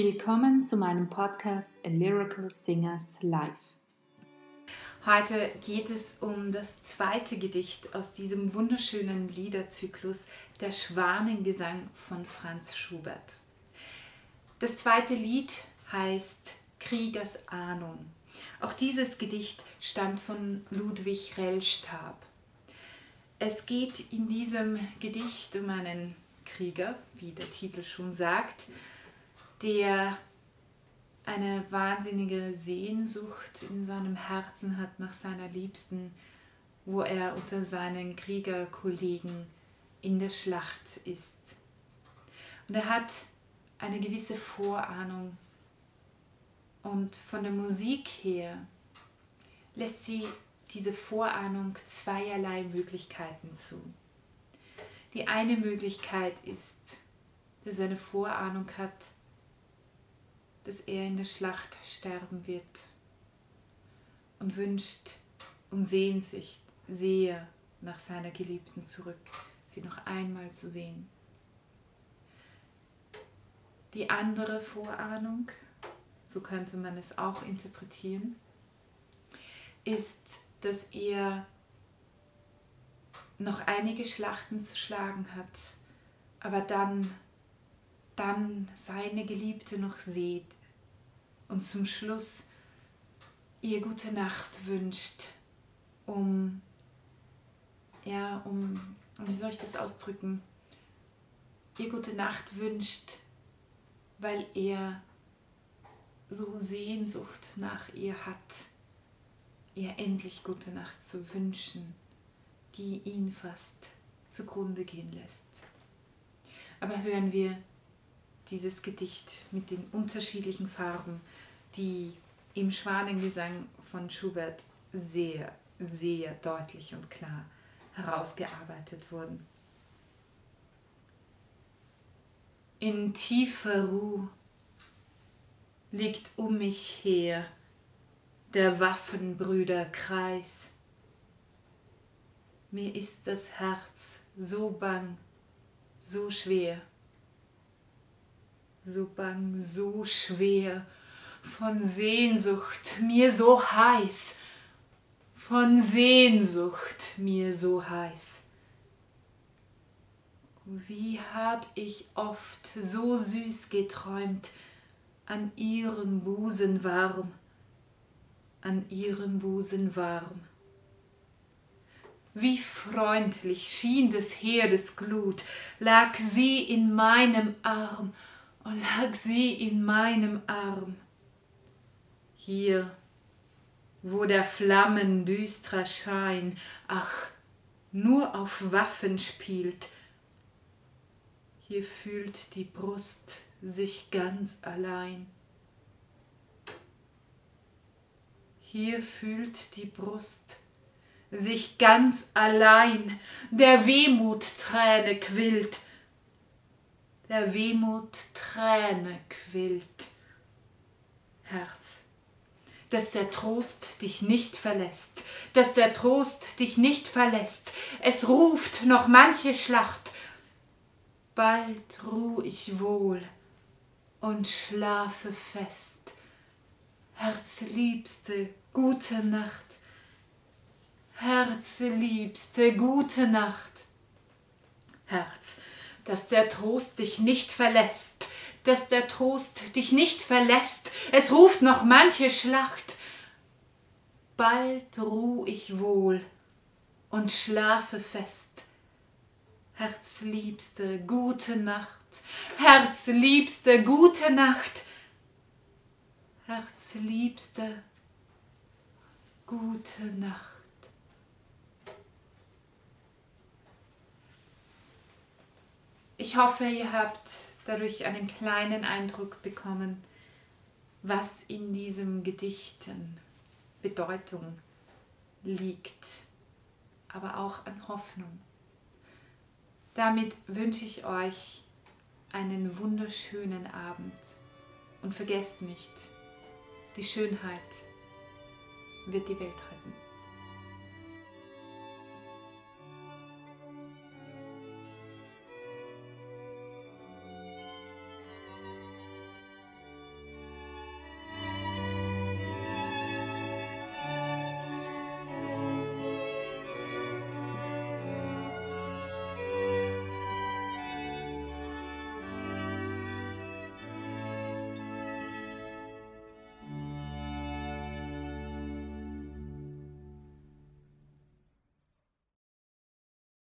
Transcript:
Willkommen zu meinem Podcast A Lyrical Singers Live. Heute geht es um das zweite Gedicht aus diesem wunderschönen Liederzyklus Der Schwanengesang von Franz Schubert. Das zweite Lied heißt Kriegers Ahnung. Auch dieses Gedicht stammt von Ludwig Rellstab. Es geht in diesem Gedicht um einen Krieger, wie der Titel schon sagt, der eine wahnsinnige Sehnsucht in seinem Herzen hat nach seiner Liebsten, wo er unter seinen Kriegerkollegen in der Schlacht ist. Und er hat eine gewisse Vorahnung und von der Musik her lässt sie diese Vorahnung zweierlei Möglichkeiten zu. Die eine Möglichkeit ist, dass er eine Vorahnung hat, dass er in der Schlacht sterben wird und wünscht und sehnt sich sehr nach seiner Geliebten zurück, sie noch einmal zu sehen. Die andere Vorahnung, so könnte man es auch interpretieren, ist, dass er noch einige Schlachten zu schlagen hat, aber dann, dann seine Geliebte noch sieht, und zum Schluss ihr gute Nacht wünscht, um, ja, um, wie soll ich das ausdrücken, ihr gute Nacht wünscht, weil er so Sehnsucht nach ihr hat, ihr endlich gute Nacht zu wünschen, die ihn fast zugrunde gehen lässt. Aber hören wir dieses Gedicht mit den unterschiedlichen Farben, die im Schwanengesang von Schubert sehr, sehr deutlich und klar herausgearbeitet wurden. In tiefer Ruhe liegt um mich her der Waffenbrüder Kreis. Mir ist das Herz so bang, so schwer so bang, so schwer, von Sehnsucht mir so heiß, von Sehnsucht mir so heiß. Wie hab ich oft so süß geträumt, an ihrem Busen warm, an ihrem Busen warm. Wie freundlich schien des Herdes Glut, lag sie in meinem Arm und lag sie in meinem Arm. Hier, wo der Flammen düstrer Schein, ach, nur auf Waffen spielt, hier fühlt die Brust sich ganz allein. Hier fühlt die Brust sich ganz allein, der Wehmut Träne quillt, der Wehmut Träne quillt. Herz, dass der Trost dich nicht verlässt, dass der Trost dich nicht verlässt. Es ruft noch manche Schlacht. Bald ruh ich wohl und schlafe fest. Herzliebste, gute Nacht. Herzliebste, gute Nacht. Herz, dass der Trost dich nicht verlässt, dass der Trost dich nicht verlässt. Es ruft noch manche Schlacht. Bald ruh ich wohl und schlafe fest. Herzliebste, gute Nacht. Herzliebste, gute Nacht. Herzliebste, gute Nacht. Ich hoffe, ihr habt dadurch einen kleinen Eindruck bekommen, was in diesem Gedichten Bedeutung liegt, aber auch an Hoffnung. Damit wünsche ich euch einen wunderschönen Abend und vergesst nicht, die Schönheit wird die Welt retten.